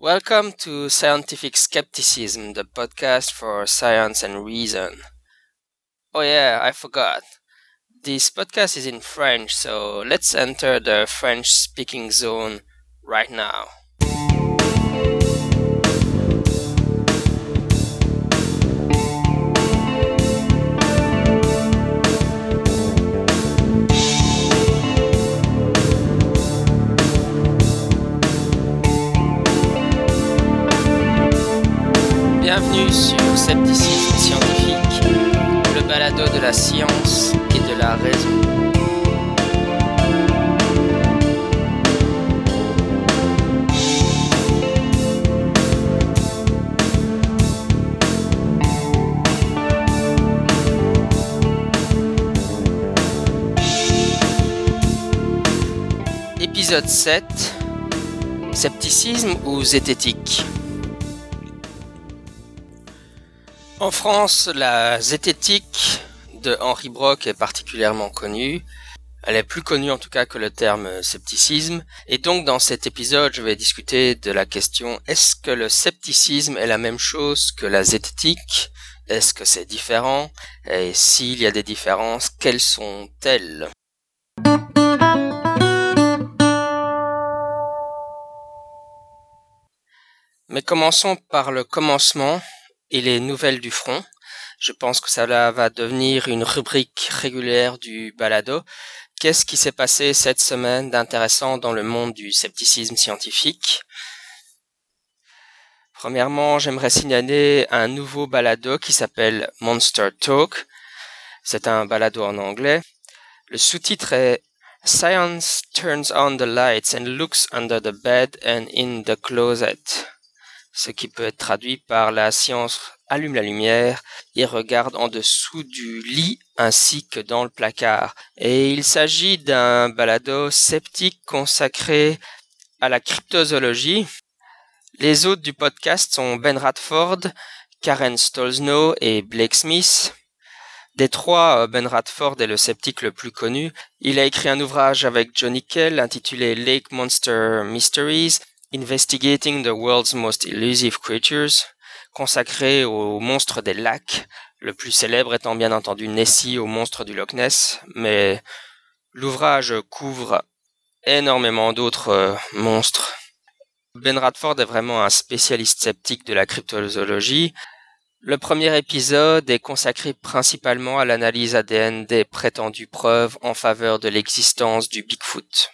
Welcome to Scientific Skepticism, the podcast for science and reason. Oh, yeah, I forgot. This podcast is in French, so let's enter the French speaking zone right now. Sur Scepticisme Scientifique, le balado de la science et de la raison. Épisode 7 Scepticisme ou zététique? En France, la zététique de Henri Brock est particulièrement connue. Elle est plus connue en tout cas que le terme scepticisme. Et donc dans cet épisode, je vais discuter de la question est-ce que le scepticisme est la même chose que la zététique? Est-ce que c'est différent? Et s'il y a des différences, quelles sont-elles? Mais commençons par le commencement et les nouvelles du front. Je pense que ça va devenir une rubrique régulière du balado. Qu'est-ce qui s'est passé cette semaine d'intéressant dans le monde du scepticisme scientifique? Premièrement, j'aimerais signaler un nouveau balado qui s'appelle Monster Talk. C'est un balado en anglais. Le sous-titre est Science turns on the lights and looks under the bed and in the closet ce qui peut être traduit par la science allume la lumière et regarde en dessous du lit ainsi que dans le placard. Et il s'agit d'un balado sceptique consacré à la cryptozoologie. Les hôtes du podcast sont Ben Radford, Karen Stolzno et Blake Smith. Des trois, Ben Radford est le sceptique le plus connu. Il a écrit un ouvrage avec Johnny Kell intitulé Lake Monster Mysteries Investigating the World's Most Elusive Creatures, consacré aux monstres des lacs, le plus célèbre étant bien entendu Nessie au monstre du Loch Ness, mais l'ouvrage couvre énormément d'autres euh, monstres. Ben Radford est vraiment un spécialiste sceptique de la cryptozoologie. Le premier épisode est consacré principalement à l'analyse ADN des prétendues preuves en faveur de l'existence du Bigfoot.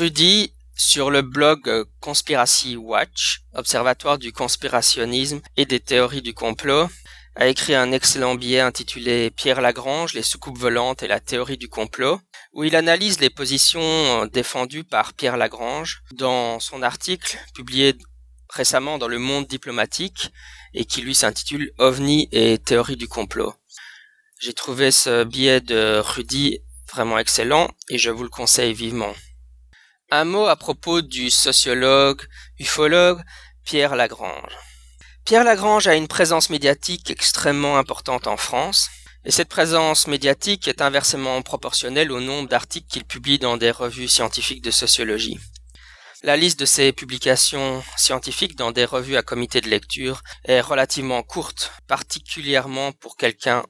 Rudy, sur le blog Conspiracy Watch, observatoire du conspirationnisme et des théories du complot, a écrit un excellent billet intitulé Pierre Lagrange, les soucoupes volantes et la théorie du complot, où il analyse les positions euh, défendues par Pierre Lagrange dans son article publié récemment dans le monde diplomatique et qui lui s'intitule OVNI et théorie du complot. J'ai trouvé ce billet de Rudy vraiment excellent et je vous le conseille vivement. Un mot à propos du sociologue, ufologue Pierre Lagrange. Pierre Lagrange a une présence médiatique extrêmement importante en France, et cette présence médiatique est inversement proportionnelle au nombre d'articles qu'il publie dans des revues scientifiques de sociologie. La liste de ses publications scientifiques dans des revues à comité de lecture est relativement courte, particulièrement pour quelqu'un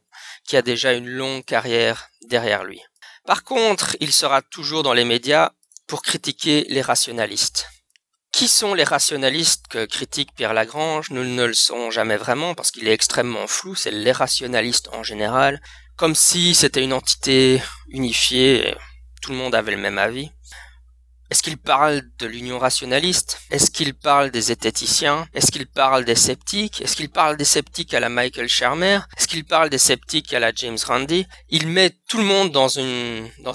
qui a déjà une longue carrière derrière lui. Par contre, il sera toujours dans les médias pour critiquer les rationalistes. Qui sont les rationalistes que critique Pierre Lagrange? Nous ne le saurons jamais vraiment parce qu'il est extrêmement flou, c'est les rationalistes en général, comme si c'était une entité unifiée, et tout le monde avait le même avis. Est-ce qu'il parle de l'union rationaliste? Est-ce qu'il parle des zététiciens Est-ce qu'il parle des sceptiques? Est-ce qu'il parle des sceptiques à la Michael Shermer Est-ce qu'il parle des sceptiques à la James Randi? Il met tout le monde dans,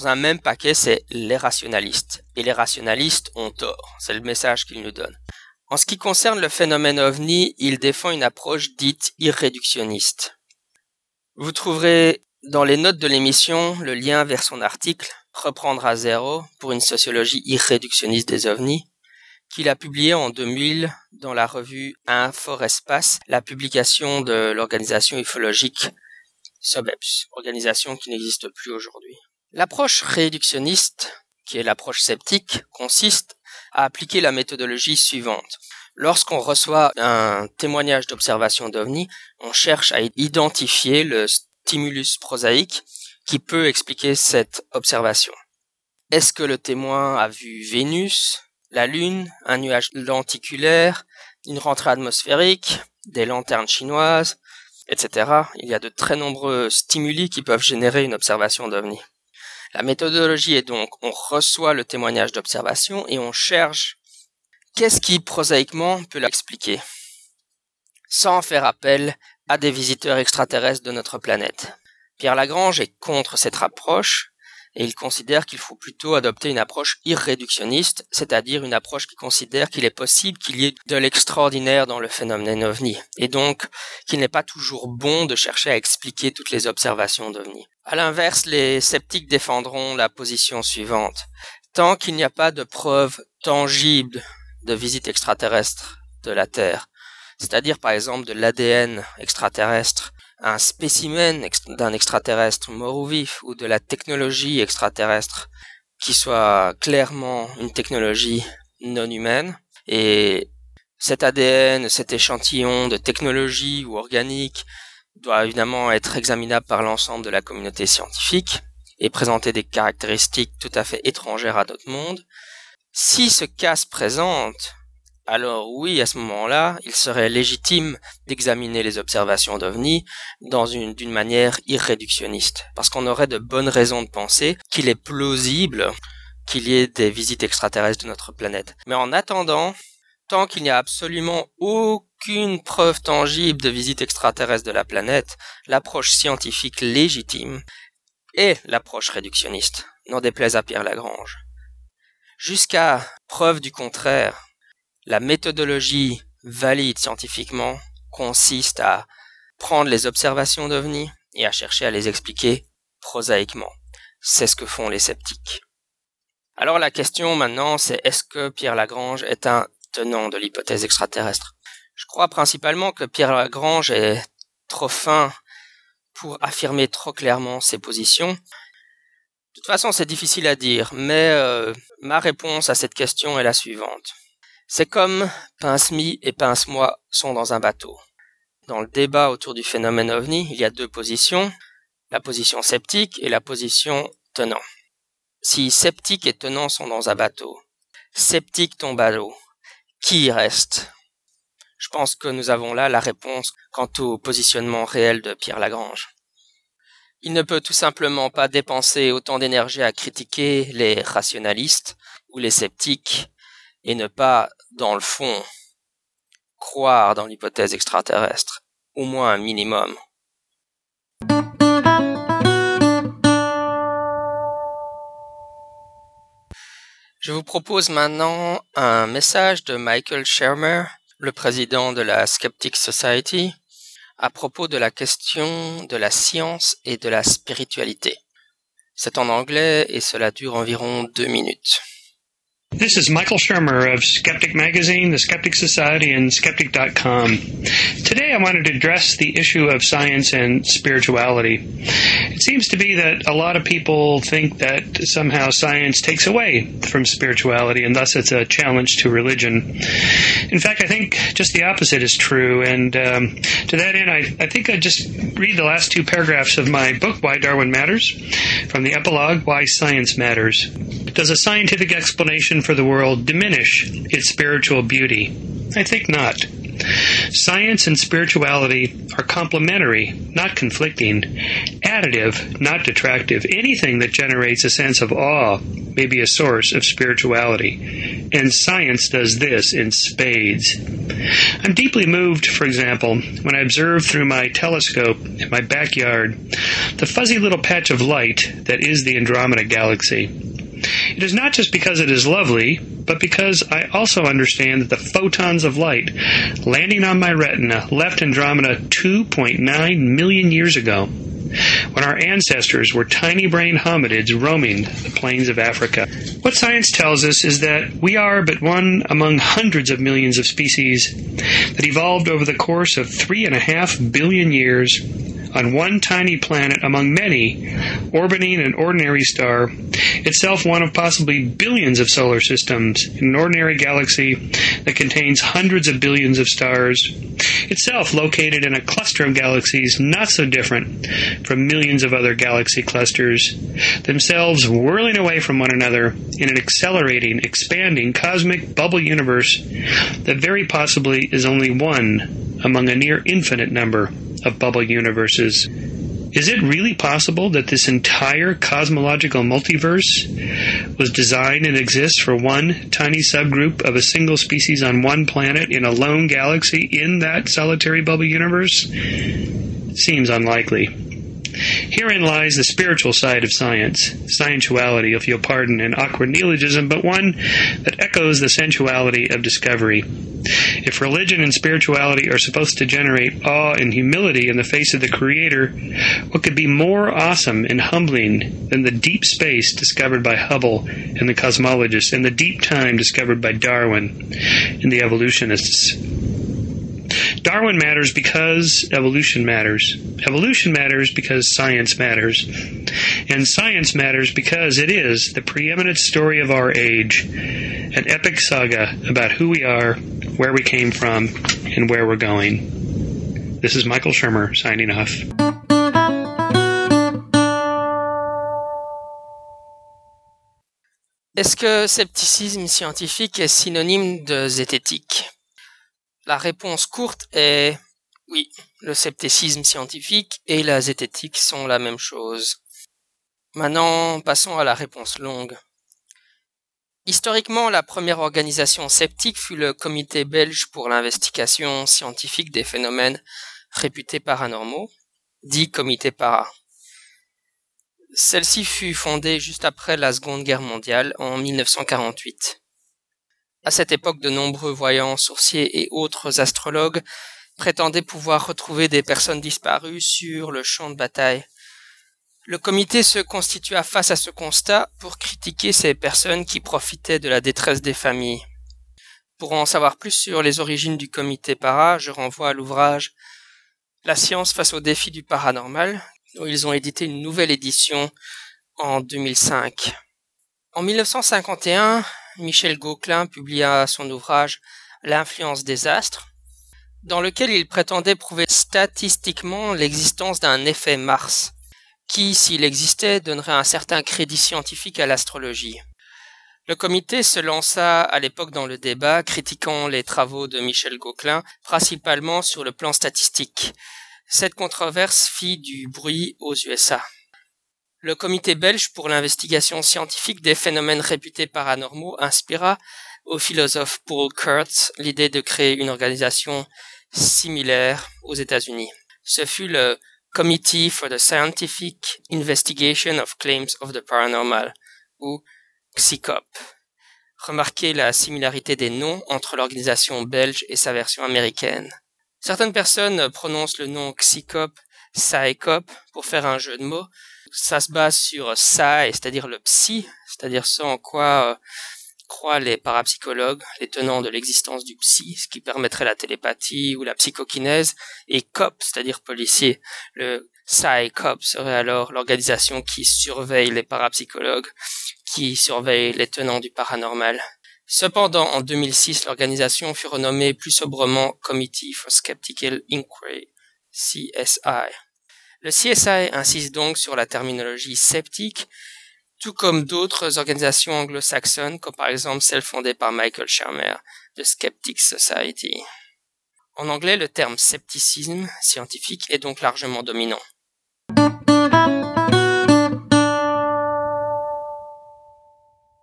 un même paquet, c'est les rationalistes. Et les rationalistes ont tort. C'est le message qu'il nous donne. En ce qui concerne le phénomène ovni, il défend une approche dite irréductionniste. Vous trouverez dans les notes de l'émission le lien vers son article reprendre à zéro pour une sociologie irréductionniste des ovnis, qu'il a publié en 2000 dans la revue Inforespace, la publication de l'organisation ufologique SOBEPS, organisation qui n'existe plus aujourd'hui. L'approche réductionniste, qui est l'approche sceptique, consiste à appliquer la méthodologie suivante. Lorsqu'on reçoit un témoignage d'observation d'OVNI, on cherche à identifier le stimulus prosaïque qui peut expliquer cette observation. Est-ce que le témoin a vu Vénus, la Lune, un nuage lenticulaire, une rentrée atmosphérique, des lanternes chinoises, etc. Il y a de très nombreux stimuli qui peuvent générer une observation d'OVNI. La méthodologie est donc on reçoit le témoignage d'observation et on cherche qu'est-ce qui prosaïquement peut l'expliquer sans faire appel à des visiteurs extraterrestres de notre planète. Pierre Lagrange est contre cette approche et il considère qu'il faut plutôt adopter une approche irréductionniste, c'est-à-dire une approche qui considère qu'il est possible qu'il y ait de l'extraordinaire dans le phénomène ovni, et donc qu'il n'est pas toujours bon de chercher à expliquer toutes les observations d'ovni. À l'inverse, les sceptiques défendront la position suivante. Tant qu'il n'y a pas de preuves tangibles de visite extraterrestre de la Terre, c'est-à-dire par exemple de l'ADN extraterrestre, un spécimen d'un extraterrestre mort ou vif ou de la technologie extraterrestre qui soit clairement une technologie non humaine et cet ADN, cet échantillon de technologie ou organique doit évidemment être examinable par l'ensemble de la communauté scientifique et présenter des caractéristiques tout à fait étrangères à d'autres mondes. Si ce cas se présente, alors oui, à ce moment-là, il serait légitime d'examiner les observations d'OVNI d'une manière irréductionniste, parce qu'on aurait de bonnes raisons de penser qu'il est plausible qu'il y ait des visites extraterrestres de notre planète. Mais en attendant, tant qu'il n'y a absolument aucune preuve tangible de visite extraterrestre de la planète, l'approche scientifique légitime est l'approche réductionniste, n'en déplaise à Pierre Lagrange. Jusqu'à preuve du contraire, la méthodologie valide scientifiquement consiste à prendre les observations d'OVNI et à chercher à les expliquer prosaïquement. C'est ce que font les sceptiques. Alors la question maintenant, c'est est-ce que Pierre Lagrange est un tenant de l'hypothèse extraterrestre? Je crois principalement que Pierre Lagrange est trop fin pour affirmer trop clairement ses positions. De toute façon, c'est difficile à dire, mais euh, ma réponse à cette question est la suivante. C'est comme Pince-Mi et Pince-Moi sont dans un bateau. Dans le débat autour du phénomène ovni, il y a deux positions, la position sceptique et la position tenant. Si sceptique et tenant sont dans un bateau, sceptique tombe à l'eau, qui reste? Je pense que nous avons là la réponse quant au positionnement réel de Pierre Lagrange. Il ne peut tout simplement pas dépenser autant d'énergie à critiquer les rationalistes ou les sceptiques et ne pas, dans le fond, croire dans l'hypothèse extraterrestre, au moins un minimum. Je vous propose maintenant un message de Michael Shermer, le président de la Skeptic Society, à propos de la question de la science et de la spiritualité. C'est en anglais et cela dure environ deux minutes. This is Michael Shermer of Skeptic Magazine, the Skeptic Society, and Skeptic.com. Today I wanted to address the issue of science and spirituality. It seems to be that a lot of people think that somehow science takes away from spirituality and thus it's a challenge to religion. In fact, I think just the opposite is true. And um, to that end, I, I think I'd just read the last two paragraphs of my book, Why Darwin Matters, from the epilogue, Why Science Matters. Does a scientific explanation for the world diminish its spiritual beauty? I think not. Science and spirituality are complementary, not conflicting, additive, not detractive. Anything that generates a sense of awe may be a source of spirituality. And science does this in spades. I'm deeply moved, for example, when I observe through my telescope in my backyard the fuzzy little patch of light that is the Andromeda Galaxy. It is not just because it is lovely, but because I also understand that the photons of light landing on my retina left Andromeda 2.9 million years ago when our ancestors were tiny brain hominids roaming the plains of Africa. What science tells us is that we are but one among hundreds of millions of species that evolved over the course of three and a half billion years on one tiny planet among many, orbiting an ordinary star, itself one of possibly billions of solar systems in an ordinary galaxy that contains hundreds of billions of stars, itself located in a cluster of galaxies not so different from millions of other galaxy clusters, themselves whirling away from one another in an accelerating, expanding cosmic bubble universe that very possibly is only one among a near infinite number of bubble universes. Is it really possible that this entire cosmological multiverse was designed and exists for one tiny subgroup of a single species on one planet in a lone galaxy in that solitary bubble universe? Seems unlikely. Herein lies the spiritual side of science, scientuality, if you'll pardon an awkward neologism, but one that echoes the sensuality of discovery. If religion and spirituality are supposed to generate awe and humility in the face of the Creator, what could be more awesome and humbling than the deep space discovered by Hubble and the cosmologists, and the deep time discovered by Darwin and the evolutionists? Darwin matters because evolution matters. Evolution matters because science matters. And science matters because it is the preeminent story of our age, an epic saga about who we are, where we came from, and where we're going. This is Michael Shermer signing off. Est-ce que scepticisme scientifique est synonyme de zététique La réponse courte est oui, le scepticisme scientifique et la zététique sont la même chose. Maintenant, passons à la réponse longue. Historiquement, la première organisation sceptique fut le Comité belge pour l'investigation scientifique des phénomènes réputés paranormaux, dit Comité para. Celle-ci fut fondée juste après la Seconde Guerre mondiale en 1948. À cette époque, de nombreux voyants, sourciers et autres astrologues prétendaient pouvoir retrouver des personnes disparues sur le champ de bataille. Le comité se constitua face à ce constat pour critiquer ces personnes qui profitaient de la détresse des familles. Pour en savoir plus sur les origines du comité para, je renvoie à l'ouvrage La science face au défi du paranormal, où ils ont édité une nouvelle édition en 2005. En 1951, Michel Gauquelin publia son ouvrage L'influence des astres, dans lequel il prétendait prouver statistiquement l'existence d'un effet Mars, qui, s'il existait, donnerait un certain crédit scientifique à l'astrologie. Le comité se lança à l'époque dans le débat, critiquant les travaux de Michel Gauquelin, principalement sur le plan statistique. Cette controverse fit du bruit aux USA. Le comité belge pour l'investigation scientifique des phénomènes réputés paranormaux inspira au philosophe Paul Kurtz l'idée de créer une organisation similaire aux États-Unis. Ce fut le Committee for the Scientific Investigation of Claims of the Paranormal, ou XICOP. Remarquez la similarité des noms entre l'organisation belge et sa version américaine. Certaines personnes prononcent le nom XICOP, PsyCOP pour faire un jeu de mots, ça se base sur ça, c'est-à-dire le psy, c'est-à-dire ce en quoi euh, croient les parapsychologues, les tenants de l'existence du psy, ce qui permettrait la télépathie ou la psychokinèse, et COP, c'est-à-dire policier. Le PsyCOP serait alors l'organisation qui surveille les parapsychologues, qui surveille les tenants du paranormal. Cependant, en 2006, l'organisation fut renommée plus sobrement Committee for Skeptical Inquiry, CSI. Le CSI insiste donc sur la terminologie sceptique, tout comme d'autres organisations anglo-saxonnes, comme par exemple celle fondée par Michael Shermer, The Skeptic Society. En anglais, le terme scepticisme scientifique est donc largement dominant.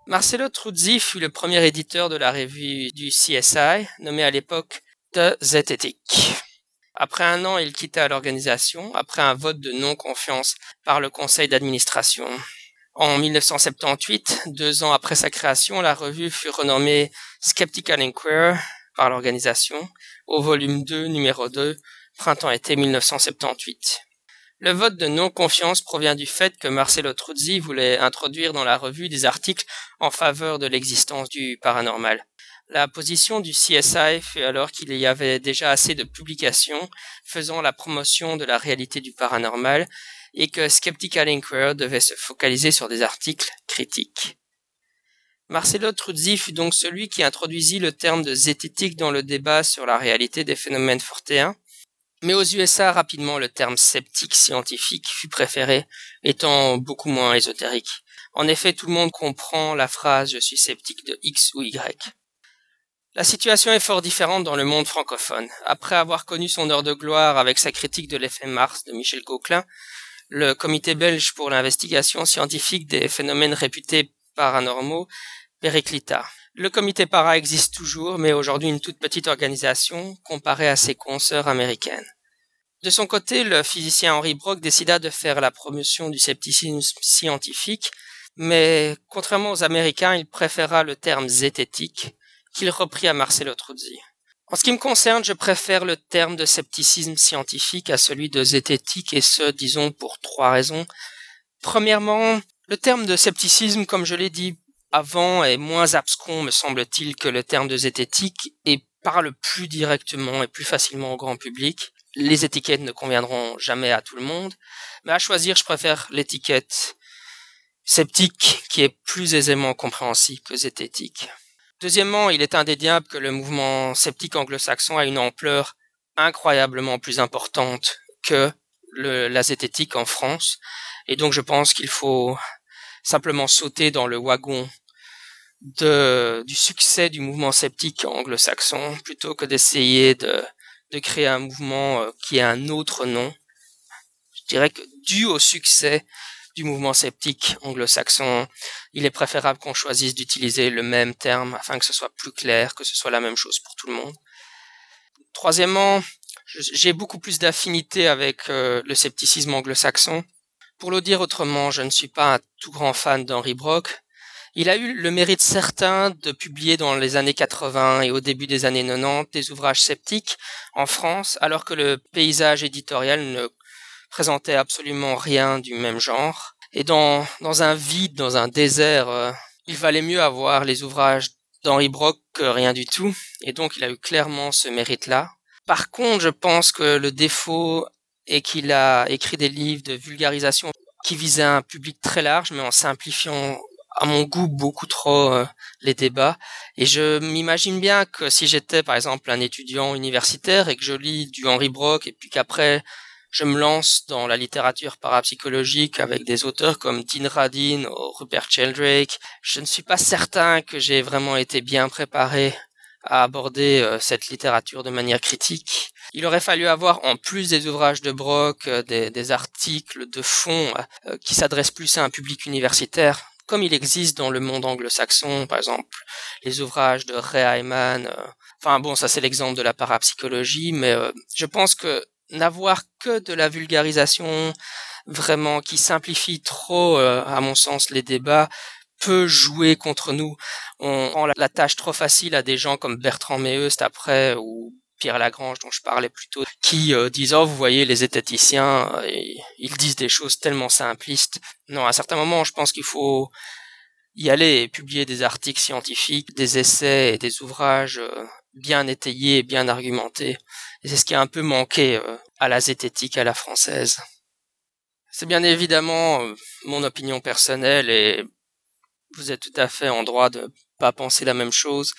Marcelo Truzzi fut le premier éditeur de la revue du CSI, nommé à l'époque The Zetetic. Après un an, il quitta l'organisation, après un vote de non-confiance par le conseil d'administration. En 1978, deux ans après sa création, la revue fut renommée Skeptical Inquirer par l'organisation, au volume 2, numéro 2, printemps-été 1978. Le vote de non-confiance provient du fait que Marcelo Truzzi voulait introduire dans la revue des articles en faveur de l'existence du paranormal. La position du CSI fut alors qu'il y avait déjà assez de publications faisant la promotion de la réalité du paranormal et que Skeptical Inquirer devait se focaliser sur des articles critiques. Marcelo Truzzi fut donc celui qui introduisit le terme de zététique dans le débat sur la réalité des phénomènes fortéens, mais aux USA rapidement le terme sceptique scientifique fut préféré, étant beaucoup moins ésotérique. En effet, tout le monde comprend la phrase je suis sceptique de X ou Y. La situation est fort différente dans le monde francophone. Après avoir connu son heure de gloire avec sa critique de l'effet Mars de Michel Coquelin, le comité belge pour l'investigation scientifique des phénomènes réputés paranormaux, Périclita. Le comité para existe toujours, mais aujourd'hui une toute petite organisation comparée à ses consoeurs américaines. De son côté, le physicien Henri Brock décida de faire la promotion du scepticisme scientifique, mais contrairement aux Américains, il préféra le terme zététique qu'il reprit à Marcelo Truzzi. En ce qui me concerne, je préfère le terme de scepticisme scientifique à celui de zététique, et ce, disons, pour trois raisons. Premièrement, le terme de scepticisme, comme je l'ai dit avant, est moins abscon, me semble-t-il, que le terme de zététique, et parle plus directement et plus facilement au grand public. Les étiquettes ne conviendront jamais à tout le monde, mais à choisir, je préfère l'étiquette sceptique, qui est plus aisément compréhensible que zététique. Deuxièmement, il est indéniable que le mouvement sceptique anglo-saxon a une ampleur incroyablement plus importante que la zététique en France. Et donc je pense qu'il faut simplement sauter dans le wagon du succès du mouvement sceptique anglo-saxon plutôt que d'essayer de, de créer un mouvement euh, qui a un autre nom. Je dirais que dû au succès du mouvement sceptique anglo-saxon, il est préférable qu'on choisisse d'utiliser le même terme afin que ce soit plus clair, que ce soit la même chose pour tout le monde. Troisièmement, j'ai beaucoup plus d'affinité avec euh, le scepticisme anglo-saxon. Pour le dire autrement, je ne suis pas un tout grand fan d'Henry Brock. Il a eu le mérite certain de publier dans les années 80 et au début des années 90 des ouvrages sceptiques en France, alors que le paysage éditorial ne présentait absolument rien du même genre. Et dans, dans un vide, dans un désert, euh, il valait mieux avoir les ouvrages d'Henri Brock que rien du tout. Et donc il a eu clairement ce mérite-là. Par contre, je pense que le défaut est qu'il a écrit des livres de vulgarisation qui visaient un public très large, mais en simplifiant à mon goût beaucoup trop euh, les débats et je m'imagine bien que si j'étais par exemple un étudiant universitaire et que je lis du Henri Brock et puis qu'après je me lance dans la littérature parapsychologique avec des auteurs comme Dean Radin ou Rupert Sheldrake. Je ne suis pas certain que j'ai vraiment été bien préparé à aborder euh, cette littérature de manière critique. Il aurait fallu avoir, en plus des ouvrages de Brock, euh, des, articles de fond euh, qui s'adressent plus à un public universitaire, comme il existe dans le monde anglo-saxon, par exemple, les ouvrages de Ray Hyman. enfin bon, ça c'est l'exemple de la parapsychologie, mais je pense que n'avoir que de la vulgarisation vraiment qui simplifie trop, euh, à mon sens, les débats peut jouer contre nous. On rend la tâche trop facile à des gens comme Bertrand Meust après ou Pierre Lagrange dont je parlais plus tôt, qui euh, disent oh vous voyez les zététiciens, euh, ils disent des choses tellement simplistes. Non, à certains moments, je pense qu'il faut y aller et publier des articles scientifiques, des essais et des ouvrages bien étayés, bien argumentés. Et c'est ce qui a un peu manqué euh, à la zététique à la française. C'est bien évidemment euh, mon opinion personnelle et vous êtes tout à fait en droit de pas penser la même chose.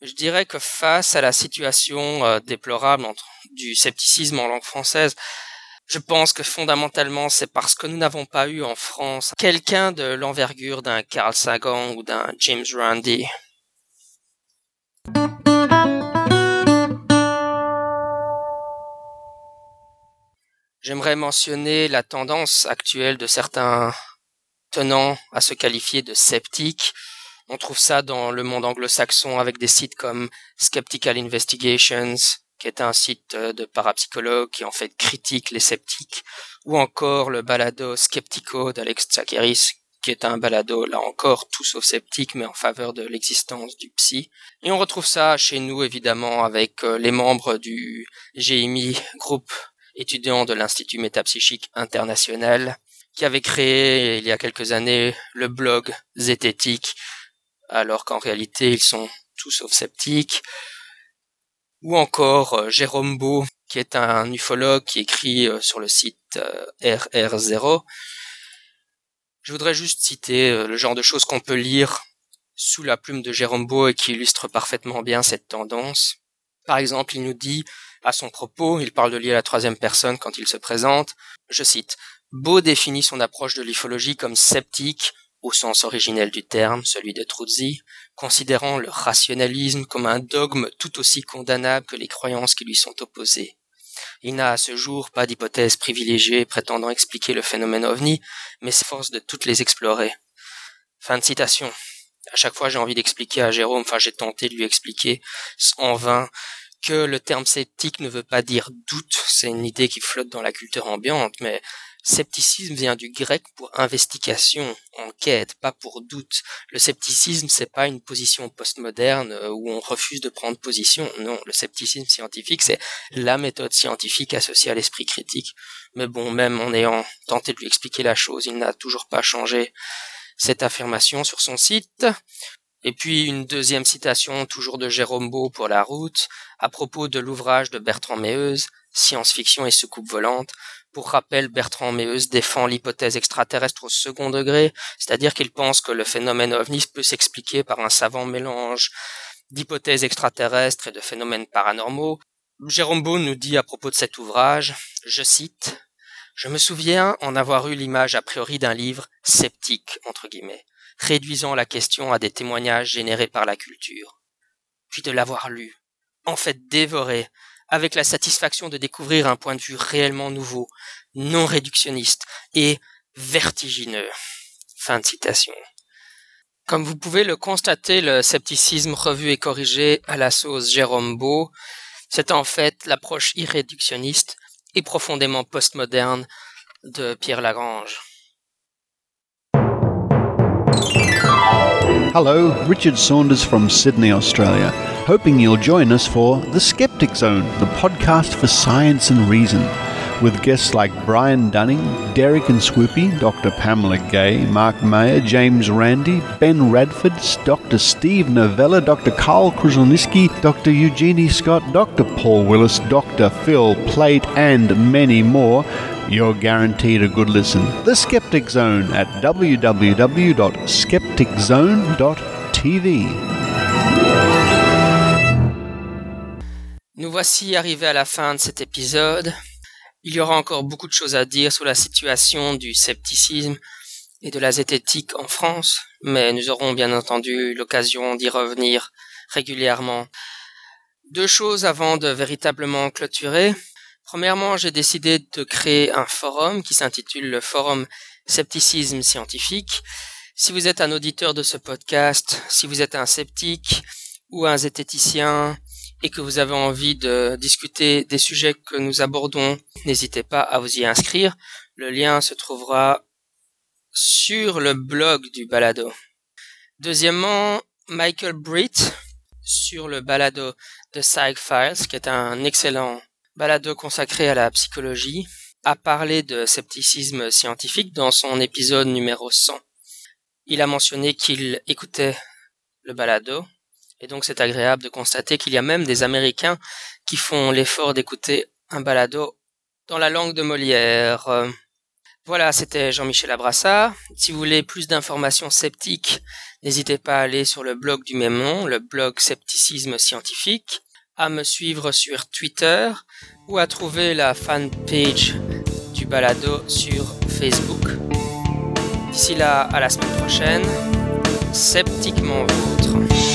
Je dirais que face à la situation euh, déplorable du scepticisme en langue française, je pense que fondamentalement c'est parce que nous n'avons pas eu en France quelqu'un de l'envergure d'un Carl Sagan ou d'un James Randi. J'aimerais mentionner la tendance actuelle de certains tenants à se qualifier de sceptiques. On trouve ça dans le monde anglo-saxon avec des sites comme Skeptical Investigations, qui est un site de parapsychologues qui en fait critique les sceptiques, ou encore le balado Skeptico d'Alex Tsakeris, qui est un balado, là encore, tout sauf sceptique, mais en faveur de l'existence du psy. Et on retrouve ça chez nous, évidemment, avec euh, les membres du GMI, groupe étudiant de l'Institut métapsychique international, qui avait créé il y a quelques années le blog Zététique, alors qu'en réalité ils sont tout sauf sceptique. Ou encore euh, Jérôme Beau, qui est un ufologue qui écrit euh, sur le site euh, RR0. Je voudrais juste citer le genre de choses qu'on peut lire sous la plume de Jérôme Beau et qui illustre parfaitement bien cette tendance. Par exemple, il nous dit à son propos, il parle de lier à la troisième personne quand il se présente, je cite, Beau définit son approche de l'ufologie comme sceptique, au sens originel du terme, celui de Truzzi, considérant le rationalisme comme un dogme tout aussi condamnable que les croyances qui lui sont opposées. Il n'a à ce jour pas d'hypothèse privilégiée prétendant expliquer le phénomène ovni, mais s'efforce de toutes les explorer. Fin de citation. À chaque fois j'ai envie d'expliquer à Jérôme, enfin j'ai tenté de lui expliquer en vain que le terme sceptique ne veut pas dire doute, c'est une idée qui flotte dans la culture ambiante, mais Scepticisme vient du grec pour investigation, enquête, pas pour doute. Le scepticisme, c'est pas une position postmoderne euh, où on refuse de prendre position. Non, le scepticisme scientifique, c'est la méthode scientifique associée à l'esprit critique. Mais bon, même en ayant tenté de lui expliquer la chose, il n'a toujours pas changé cette affirmation sur son site. Et puis une deuxième citation, toujours de Jérôme Beau pour la route, à propos de l'ouvrage de Bertrand Meuse, Science-fiction et soucoupe volante, pour rappel, Bertrand Meuse défend l'hypothèse extraterrestre au second degré, c'est-à-dire qu'il pense que le phénomène ovni peut s'expliquer par un savant mélange d'hypothèses extraterrestres et de phénomènes paranormaux. Jérôme Beau nous dit à propos de cet ouvrage, je cite, Je me souviens en avoir eu l'image a priori d'un livre sceptique, entre guillemets, réduisant la question à des témoignages générés par la culture. Puis de l'avoir lu, en fait dévoré, avec la satisfaction de découvrir un point de vue réellement nouveau, non réductionniste et vertigineux. Comme vous pouvez le constater, le scepticisme revu et corrigé à la sauce Jérôme Beau, c'est en fait l'approche irréductionniste et profondément postmoderne de Pierre Lagrange. Hello, Richard Saunders from Sydney, Australia. hoping you'll join us for The Skeptic Zone, the podcast for science and reason, with guests like Brian Dunning, Derek and Swoopy, Dr. Pamela Gay, Mark Mayer, James Randy, Ben Radford, Dr. Steve Novella, Dr. Carl Kruszelnicki, Dr. Eugenie Scott, Dr. Paul Willis, Dr. Phil Plate, and many more. You're guaranteed a good listen. The Skeptic Zone at www.skepticzone.tv. Nous voici arrivés à la fin de cet épisode. Il y aura encore beaucoup de choses à dire sur la situation du scepticisme et de la zététique en France, mais nous aurons bien entendu l'occasion d'y revenir régulièrement. Deux choses avant de véritablement clôturer. Premièrement, j'ai décidé de créer un forum qui s'intitule le Forum Scepticisme Scientifique. Si vous êtes un auditeur de ce podcast, si vous êtes un sceptique ou un zététicien, et que vous avez envie de discuter des sujets que nous abordons, n'hésitez pas à vous y inscrire. Le lien se trouvera sur le blog du balado. Deuxièmement, Michael Britt sur le balado de Psych Files, qui est un excellent balado consacré à la psychologie, a parlé de scepticisme scientifique dans son épisode numéro 100. Il a mentionné qu'il écoutait le balado et donc c'est agréable de constater qu'il y a même des Américains qui font l'effort d'écouter un balado dans la langue de Molière. Voilà, c'était Jean-Michel Abrassa. Si vous voulez plus d'informations sceptiques, n'hésitez pas à aller sur le blog du même nom, le blog Scepticisme Scientifique, à me suivre sur Twitter ou à trouver la fanpage du balado sur Facebook. D'ici là, à la semaine prochaine, sceptiquement vôtre.